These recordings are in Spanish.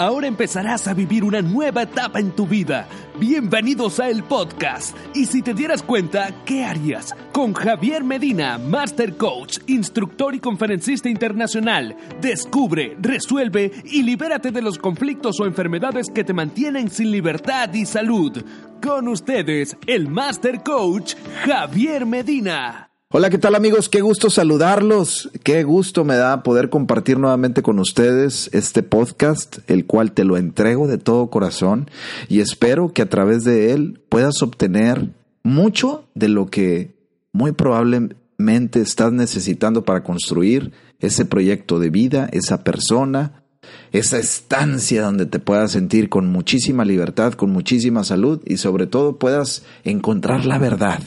Ahora empezarás a vivir una nueva etapa en tu vida. Bienvenidos a el podcast. Y si te dieras cuenta, ¿qué harías? Con Javier Medina, Master Coach, instructor y conferencista internacional. Descubre, resuelve y libérate de los conflictos o enfermedades que te mantienen sin libertad y salud. Con ustedes, el Master Coach, Javier Medina. Hola, ¿qué tal amigos? Qué gusto saludarlos. Qué gusto me da poder compartir nuevamente con ustedes este podcast, el cual te lo entrego de todo corazón y espero que a través de él puedas obtener mucho de lo que muy probablemente estás necesitando para construir ese proyecto de vida, esa persona, esa estancia donde te puedas sentir con muchísima libertad, con muchísima salud y sobre todo puedas encontrar la verdad.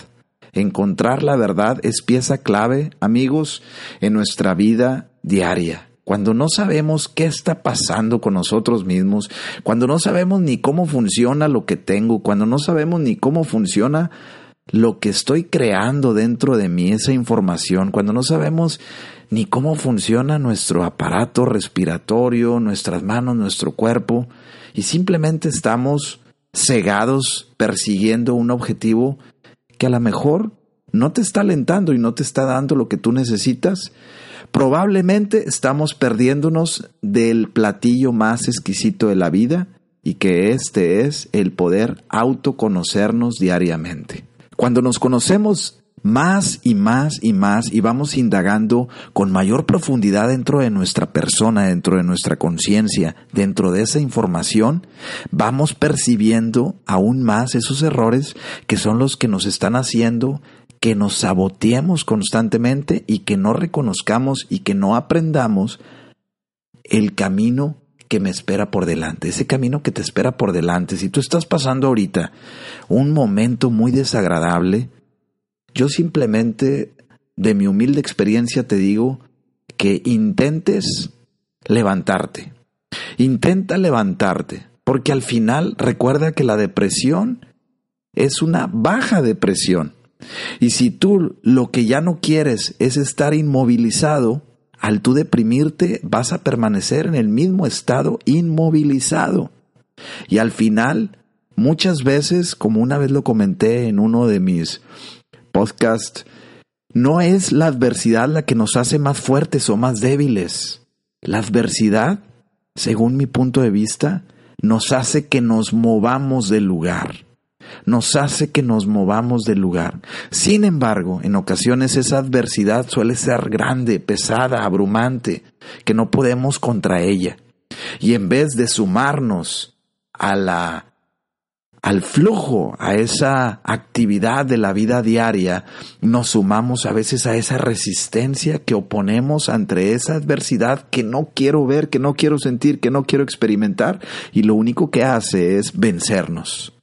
Encontrar la verdad es pieza clave, amigos, en nuestra vida diaria. Cuando no sabemos qué está pasando con nosotros mismos, cuando no sabemos ni cómo funciona lo que tengo, cuando no sabemos ni cómo funciona lo que estoy creando dentro de mí, esa información, cuando no sabemos ni cómo funciona nuestro aparato respiratorio, nuestras manos, nuestro cuerpo, y simplemente estamos cegados persiguiendo un objetivo que a lo mejor no te está alentando y no te está dando lo que tú necesitas, probablemente estamos perdiéndonos del platillo más exquisito de la vida y que este es el poder autoconocernos diariamente. Cuando nos conocemos más y más y más y vamos indagando con mayor profundidad dentro de nuestra persona, dentro de nuestra conciencia, dentro de esa información, vamos percibiendo aún más esos errores que son los que nos están haciendo que nos saboteemos constantemente y que no reconozcamos y que no aprendamos el camino que me espera por delante, ese camino que te espera por delante. Si tú estás pasando ahorita un momento muy desagradable, yo simplemente, de mi humilde experiencia, te digo que intentes levantarte. Intenta levantarte, porque al final recuerda que la depresión es una baja depresión. Y si tú lo que ya no quieres es estar inmovilizado, al tú deprimirte vas a permanecer en el mismo estado inmovilizado. Y al final, muchas veces, como una vez lo comenté en uno de mis podcasts, no es la adversidad la que nos hace más fuertes o más débiles. La adversidad, según mi punto de vista, nos hace que nos movamos del lugar nos hace que nos movamos del lugar. Sin embargo, en ocasiones esa adversidad suele ser grande, pesada, abrumante, que no podemos contra ella. Y en vez de sumarnos a la al flujo, a esa actividad de la vida diaria, nos sumamos a veces a esa resistencia que oponemos ante esa adversidad que no quiero ver, que no quiero sentir, que no quiero experimentar, y lo único que hace es vencernos.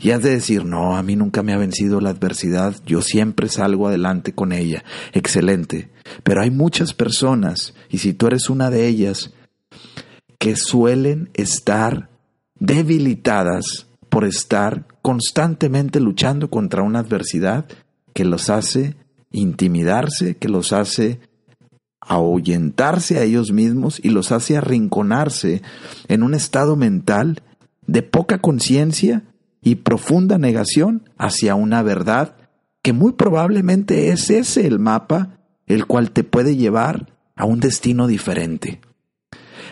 Y has de decir, no, a mí nunca me ha vencido la adversidad, yo siempre salgo adelante con ella. Excelente. Pero hay muchas personas, y si tú eres una de ellas, que suelen estar debilitadas por estar constantemente luchando contra una adversidad que los hace intimidarse, que los hace ahuyentarse a ellos mismos y los hace arrinconarse en un estado mental de poca conciencia y profunda negación hacia una verdad que muy probablemente es ese el mapa el cual te puede llevar a un destino diferente.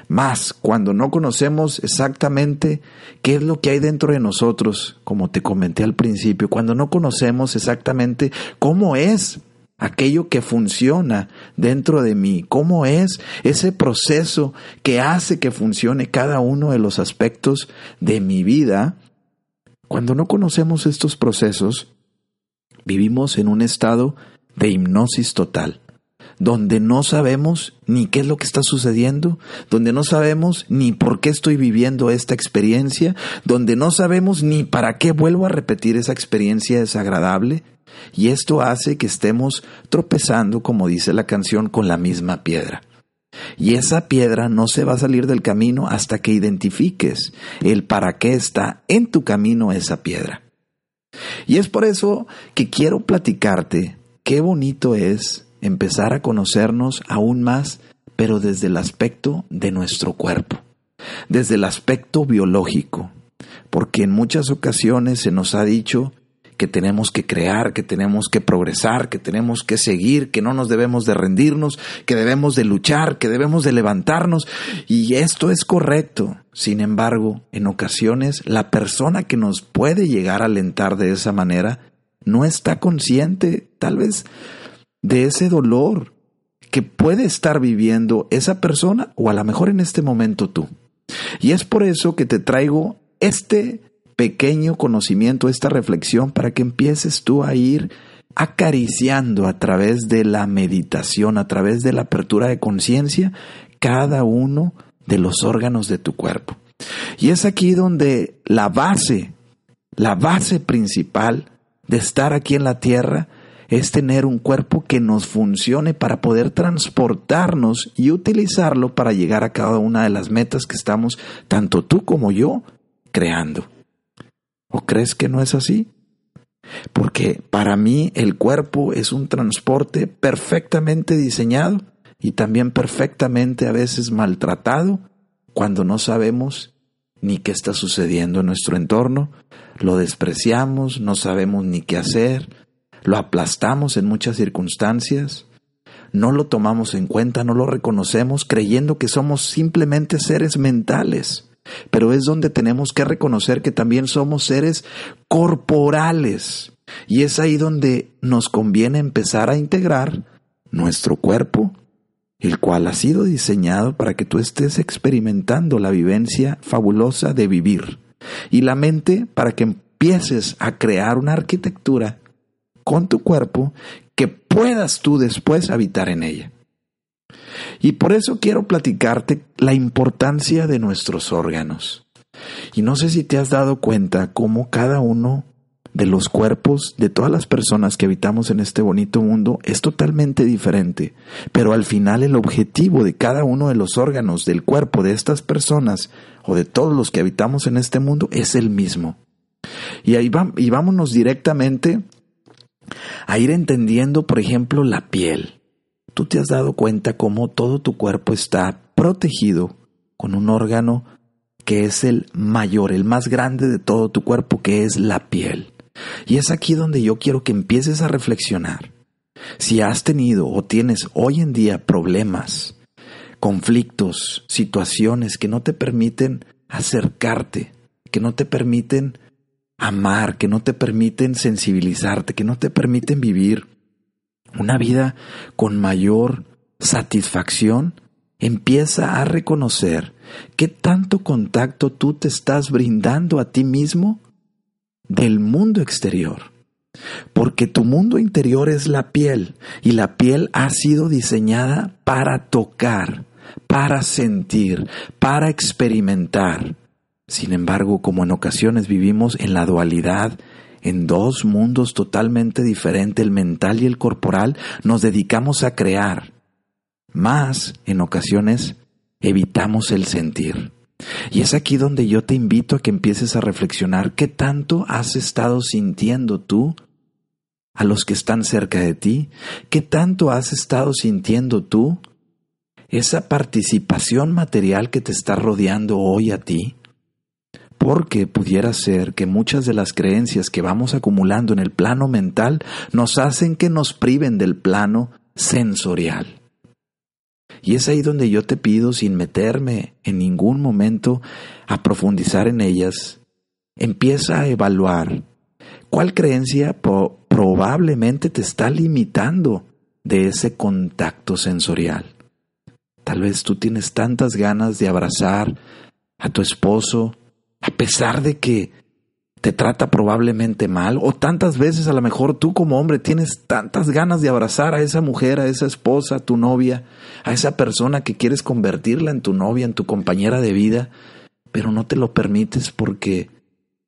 Más cuando no conocemos exactamente qué es lo que hay dentro de nosotros, como te comenté al principio, cuando no conocemos exactamente cómo es aquello que funciona dentro de mí, cómo es ese proceso que hace que funcione cada uno de los aspectos de mi vida, cuando no conocemos estos procesos, vivimos en un estado de hipnosis total, donde no sabemos ni qué es lo que está sucediendo, donde no sabemos ni por qué estoy viviendo esta experiencia, donde no sabemos ni para qué vuelvo a repetir esa experiencia desagradable. Y esto hace que estemos tropezando, como dice la canción, con la misma piedra. Y esa piedra no se va a salir del camino hasta que identifiques el para qué está en tu camino esa piedra. Y es por eso que quiero platicarte qué bonito es empezar a conocernos aún más, pero desde el aspecto de nuestro cuerpo, desde el aspecto biológico, porque en muchas ocasiones se nos ha dicho que tenemos que crear, que tenemos que progresar, que tenemos que seguir, que no nos debemos de rendirnos, que debemos de luchar, que debemos de levantarnos. Y esto es correcto. Sin embargo, en ocasiones la persona que nos puede llegar a alentar de esa manera no está consciente tal vez de ese dolor que puede estar viviendo esa persona o a lo mejor en este momento tú. Y es por eso que te traigo este pequeño conocimiento, esta reflexión, para que empieces tú a ir acariciando a través de la meditación, a través de la apertura de conciencia, cada uno de los órganos de tu cuerpo. Y es aquí donde la base, la base principal de estar aquí en la tierra es tener un cuerpo que nos funcione para poder transportarnos y utilizarlo para llegar a cada una de las metas que estamos, tanto tú como yo, creando. ¿O crees que no es así? Porque para mí el cuerpo es un transporte perfectamente diseñado y también perfectamente a veces maltratado cuando no sabemos ni qué está sucediendo en nuestro entorno, lo despreciamos, no sabemos ni qué hacer, lo aplastamos en muchas circunstancias, no lo tomamos en cuenta, no lo reconocemos creyendo que somos simplemente seres mentales pero es donde tenemos que reconocer que también somos seres corporales. Y es ahí donde nos conviene empezar a integrar nuestro cuerpo, el cual ha sido diseñado para que tú estés experimentando la vivencia fabulosa de vivir. Y la mente para que empieces a crear una arquitectura con tu cuerpo que puedas tú después habitar en ella. Y por eso quiero platicarte la importancia de nuestros órganos. Y no sé si te has dado cuenta cómo cada uno de los cuerpos de todas las personas que habitamos en este bonito mundo es totalmente diferente, pero al final el objetivo de cada uno de los órganos del cuerpo de estas personas o de todos los que habitamos en este mundo es el mismo. Y ahí y vámonos directamente a ir entendiendo, por ejemplo, la piel tú te has dado cuenta cómo todo tu cuerpo está protegido con un órgano que es el mayor, el más grande de todo tu cuerpo, que es la piel. Y es aquí donde yo quiero que empieces a reflexionar. Si has tenido o tienes hoy en día problemas, conflictos, situaciones que no te permiten acercarte, que no te permiten amar, que no te permiten sensibilizarte, que no te permiten vivir una vida con mayor satisfacción, empieza a reconocer qué tanto contacto tú te estás brindando a ti mismo del mundo exterior. Porque tu mundo interior es la piel y la piel ha sido diseñada para tocar, para sentir, para experimentar. Sin embargo, como en ocasiones vivimos en la dualidad en dos mundos totalmente diferentes, el mental y el corporal, nos dedicamos a crear. Más, en ocasiones, evitamos el sentir. Y es aquí donde yo te invito a que empieces a reflexionar qué tanto has estado sintiendo tú a los que están cerca de ti, qué tanto has estado sintiendo tú esa participación material que te está rodeando hoy a ti, porque pudiera ser que muchas de las creencias que vamos acumulando en el plano mental nos hacen que nos priven del plano sensorial. Y es ahí donde yo te pido, sin meterme en ningún momento a profundizar en ellas, empieza a evaluar cuál creencia probablemente te está limitando de ese contacto sensorial. Tal vez tú tienes tantas ganas de abrazar a tu esposo, a pesar de que te trata probablemente mal o tantas veces a lo mejor tú como hombre tienes tantas ganas de abrazar a esa mujer, a esa esposa, a tu novia, a esa persona que quieres convertirla en tu novia, en tu compañera de vida, pero no te lo permites porque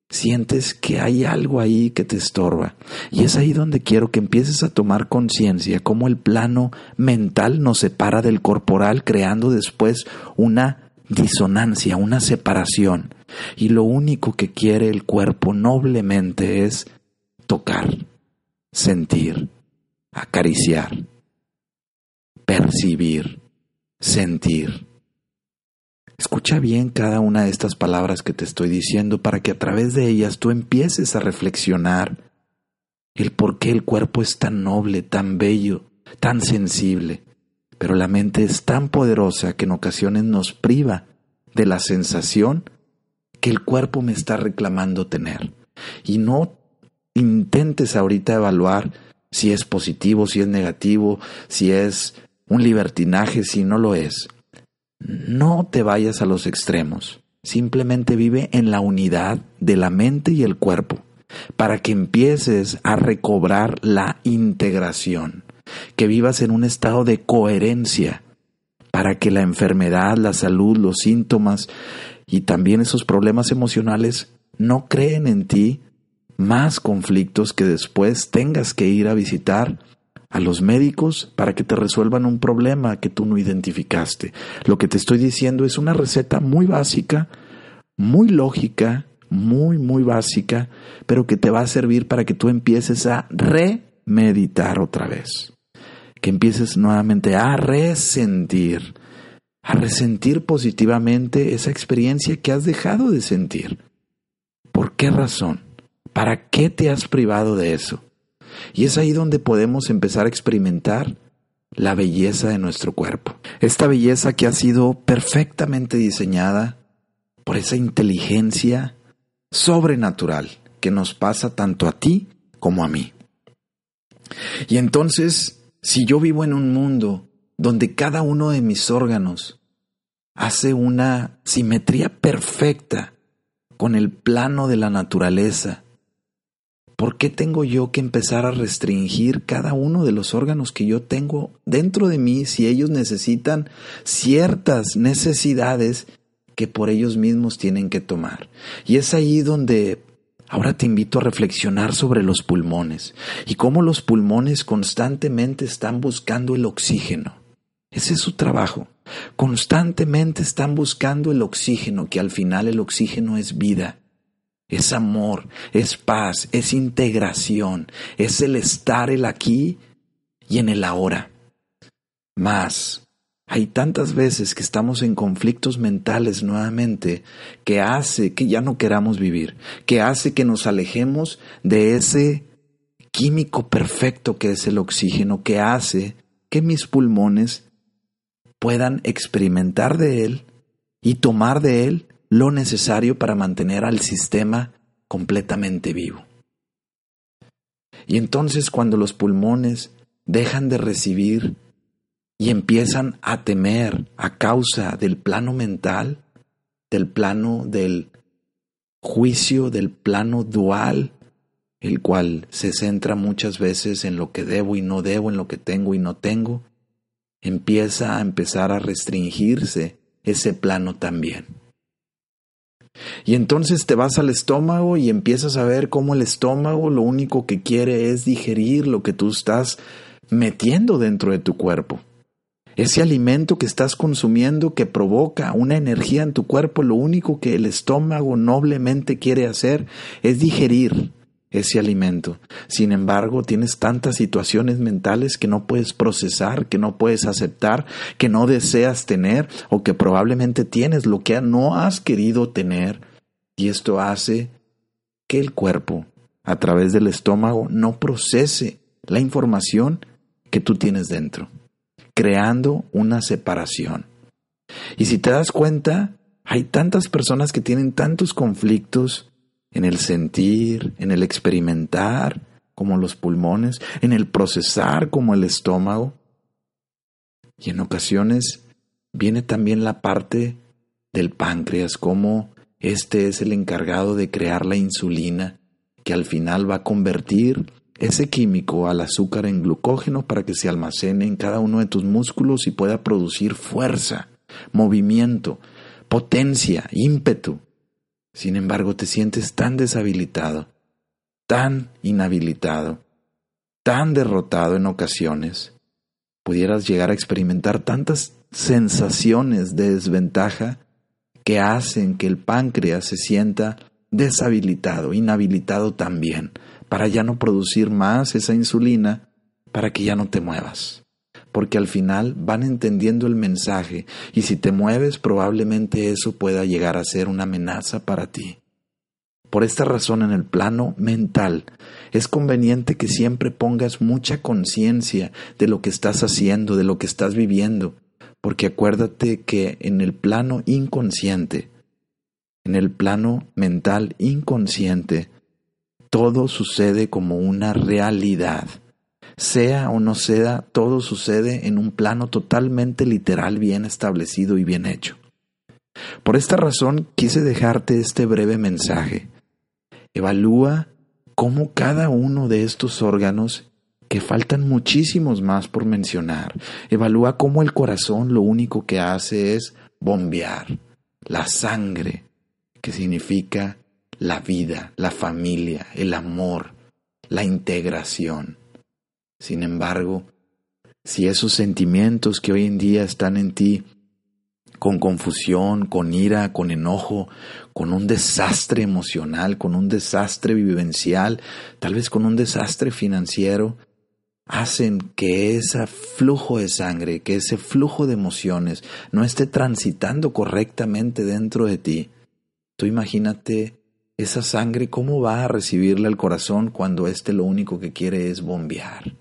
sientes que hay algo ahí que te estorba. Y es ahí donde quiero que empieces a tomar conciencia cómo el plano mental nos separa del corporal, creando después una disonancia, una separación. Y lo único que quiere el cuerpo noblemente es tocar, sentir, acariciar, percibir, sentir. Escucha bien cada una de estas palabras que te estoy diciendo para que a través de ellas tú empieces a reflexionar el por qué el cuerpo es tan noble, tan bello, tan sensible, pero la mente es tan poderosa que en ocasiones nos priva de la sensación que el cuerpo me está reclamando tener. Y no intentes ahorita evaluar si es positivo, si es negativo, si es un libertinaje, si no lo es. No te vayas a los extremos. Simplemente vive en la unidad de la mente y el cuerpo para que empieces a recobrar la integración, que vivas en un estado de coherencia para que la enfermedad, la salud, los síntomas y también esos problemas emocionales no creen en ti más conflictos que después tengas que ir a visitar a los médicos para que te resuelvan un problema que tú no identificaste. Lo que te estoy diciendo es una receta muy básica, muy lógica, muy, muy básica, pero que te va a servir para que tú empieces a remeditar otra vez. Que empieces nuevamente a resentir, a resentir positivamente esa experiencia que has dejado de sentir. ¿Por qué razón? ¿Para qué te has privado de eso? Y es ahí donde podemos empezar a experimentar la belleza de nuestro cuerpo. Esta belleza que ha sido perfectamente diseñada por esa inteligencia sobrenatural que nos pasa tanto a ti como a mí. Y entonces, si yo vivo en un mundo donde cada uno de mis órganos hace una simetría perfecta con el plano de la naturaleza, ¿por qué tengo yo que empezar a restringir cada uno de los órganos que yo tengo dentro de mí si ellos necesitan ciertas necesidades que por ellos mismos tienen que tomar? Y es ahí donde ahora te invito a reflexionar sobre los pulmones y cómo los pulmones constantemente están buscando el oxígeno. Ese es su trabajo. Constantemente están buscando el oxígeno, que al final el oxígeno es vida es amor, es paz, es integración, es el estar el aquí y en el ahora. Más, hay tantas veces que estamos en conflictos mentales nuevamente que hace que ya no queramos vivir, que hace que nos alejemos de ese químico perfecto que es el oxígeno, que hace que mis pulmones puedan experimentar de él y tomar de él lo necesario para mantener al sistema completamente vivo. Y entonces cuando los pulmones dejan de recibir y empiezan a temer a causa del plano mental, del plano del juicio, del plano dual, el cual se centra muchas veces en lo que debo y no debo, en lo que tengo y no tengo, empieza a empezar a restringirse ese plano también. Y entonces te vas al estómago y empiezas a ver cómo el estómago lo único que quiere es digerir lo que tú estás metiendo dentro de tu cuerpo. Ese alimento que estás consumiendo que provoca una energía en tu cuerpo, lo único que el estómago noblemente quiere hacer es digerir ese alimento. Sin embargo, tienes tantas situaciones mentales que no puedes procesar, que no puedes aceptar, que no deseas tener o que probablemente tienes lo que no has querido tener. Y esto hace que el cuerpo, a través del estómago, no procese la información que tú tienes dentro, creando una separación. Y si te das cuenta, hay tantas personas que tienen tantos conflictos en el sentir, en el experimentar, como los pulmones, en el procesar, como el estómago. Y en ocasiones viene también la parte del páncreas, como este es el encargado de crear la insulina, que al final va a convertir ese químico al azúcar en glucógeno para que se almacene en cada uno de tus músculos y pueda producir fuerza, movimiento, potencia, ímpetu. Sin embargo, te sientes tan deshabilitado, tan inhabilitado, tan derrotado en ocasiones, pudieras llegar a experimentar tantas sensaciones de desventaja que hacen que el páncreas se sienta deshabilitado, inhabilitado también, para ya no producir más esa insulina, para que ya no te muevas. Porque al final van entendiendo el mensaje y si te mueves probablemente eso pueda llegar a ser una amenaza para ti. Por esta razón en el plano mental es conveniente que siempre pongas mucha conciencia de lo que estás haciendo, de lo que estás viviendo, porque acuérdate que en el plano inconsciente, en el plano mental inconsciente, todo sucede como una realidad. Sea o no sea, todo sucede en un plano totalmente literal, bien establecido y bien hecho. Por esta razón quise dejarte este breve mensaje. Evalúa cómo cada uno de estos órganos que faltan muchísimos más por mencionar. Evalúa cómo el corazón lo único que hace es bombear la sangre, que significa la vida, la familia, el amor, la integración. Sin embargo, si esos sentimientos que hoy en día están en ti, con confusión, con ira, con enojo, con un desastre emocional, con un desastre vivencial, tal vez con un desastre financiero, hacen que ese flujo de sangre, que ese flujo de emociones no esté transitando correctamente dentro de ti. Tú imagínate esa sangre, cómo va a recibirle al corazón cuando éste lo único que quiere es bombear.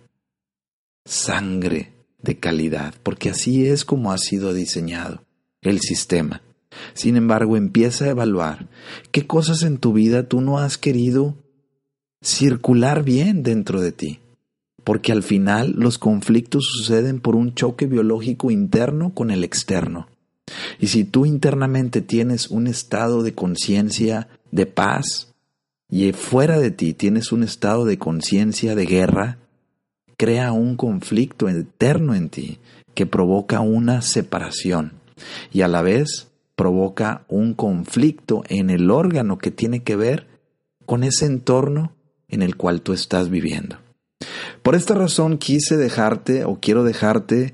Sangre de calidad, porque así es como ha sido diseñado el sistema. Sin embargo, empieza a evaluar qué cosas en tu vida tú no has querido circular bien dentro de ti porque al final los conflictos suceden por un choque biológico interno con el externo. Y si tú internamente tienes un estado de conciencia de paz y fuera de ti tienes un estado de conciencia de guerra, crea un conflicto eterno en ti que provoca una separación y a la vez provoca un conflicto en el órgano que tiene que ver con ese entorno en el cual tú estás viviendo. Por esta razón quise dejarte o quiero dejarte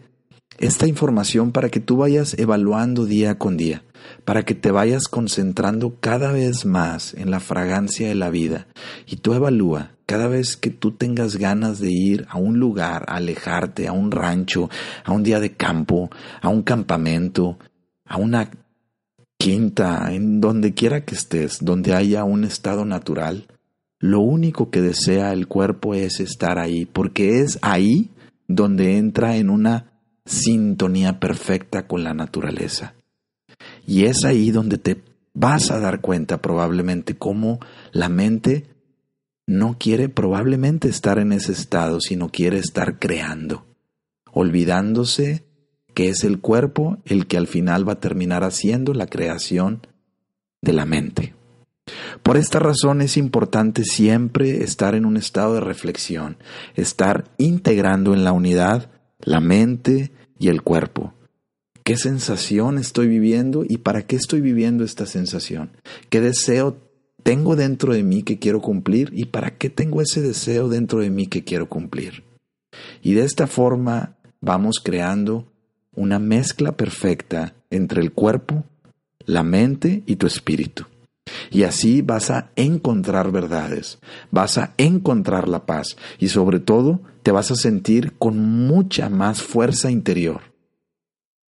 esta información para que tú vayas evaluando día con día, para que te vayas concentrando cada vez más en la fragancia de la vida. Y tú evalúa cada vez que tú tengas ganas de ir a un lugar, a alejarte, a un rancho, a un día de campo, a un campamento, a una quinta, en donde quiera que estés, donde haya un estado natural, lo único que desea el cuerpo es estar ahí, porque es ahí donde entra en una sintonía perfecta con la naturaleza. Y es ahí donde te vas a dar cuenta probablemente cómo la mente no quiere probablemente estar en ese estado, sino quiere estar creando, olvidándose que es el cuerpo el que al final va a terminar haciendo la creación de la mente. Por esta razón es importante siempre estar en un estado de reflexión, estar integrando en la unidad la mente y el cuerpo. ¿Qué sensación estoy viviendo y para qué estoy viviendo esta sensación? ¿Qué deseo tengo dentro de mí que quiero cumplir y para qué tengo ese deseo dentro de mí que quiero cumplir? Y de esta forma vamos creando una mezcla perfecta entre el cuerpo, la mente y tu espíritu. Y así vas a encontrar verdades, vas a encontrar la paz y sobre todo te vas a sentir con mucha más fuerza interior.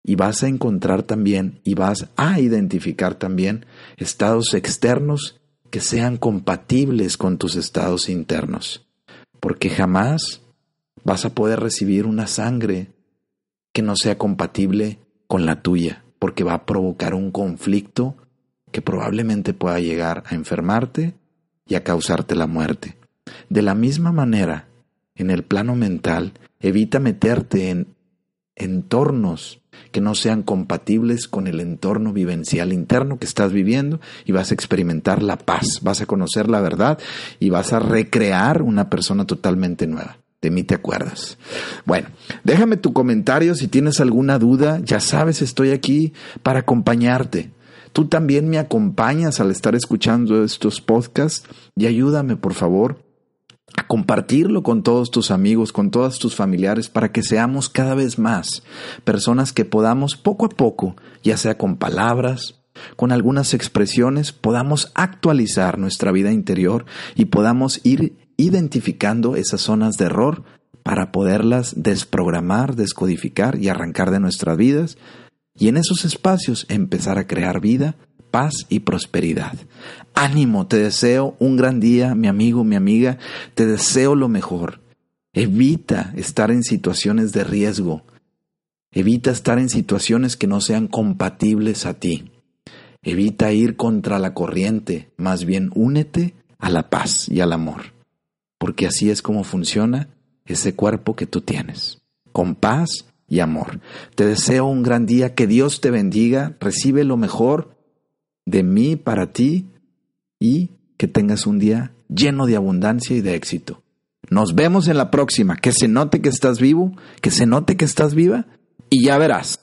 Y vas a encontrar también y vas a identificar también estados externos que sean compatibles con tus estados internos. Porque jamás vas a poder recibir una sangre que no sea compatible con la tuya, porque va a provocar un conflicto que probablemente pueda llegar a enfermarte y a causarte la muerte. De la misma manera, en el plano mental, evita meterte en entornos que no sean compatibles con el entorno vivencial interno que estás viviendo y vas a experimentar la paz, vas a conocer la verdad y vas a recrear una persona totalmente nueva. De mí te acuerdas. Bueno, déjame tu comentario si tienes alguna duda. Ya sabes, estoy aquí para acompañarte. Tú también me acompañas al estar escuchando estos podcasts y ayúdame, por favor, a compartirlo con todos tus amigos, con todos tus familiares, para que seamos cada vez más personas que podamos poco a poco, ya sea con palabras, con algunas expresiones, podamos actualizar nuestra vida interior y podamos ir identificando esas zonas de error para poderlas desprogramar, descodificar y arrancar de nuestras vidas y en esos espacios empezar a crear vida paz y prosperidad. Ánimo, te deseo un gran día, mi amigo, mi amiga, te deseo lo mejor. Evita estar en situaciones de riesgo. Evita estar en situaciones que no sean compatibles a ti. Evita ir contra la corriente, más bien únete a la paz y al amor, porque así es como funciona ese cuerpo que tú tienes, con paz y amor. Te deseo un gran día, que Dios te bendiga, recibe lo mejor de mí para ti y que tengas un día lleno de abundancia y de éxito. Nos vemos en la próxima. Que se note que estás vivo, que se note que estás viva y ya verás.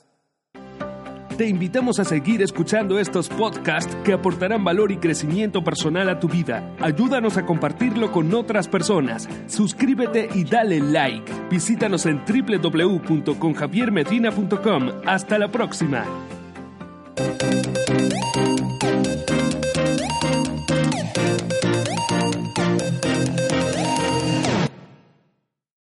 Te invitamos a seguir escuchando estos podcasts que aportarán valor y crecimiento personal a tu vida. Ayúdanos a compartirlo con otras personas. Suscríbete y dale like. Visítanos en www.conjaviermedina.com. Hasta la próxima. Música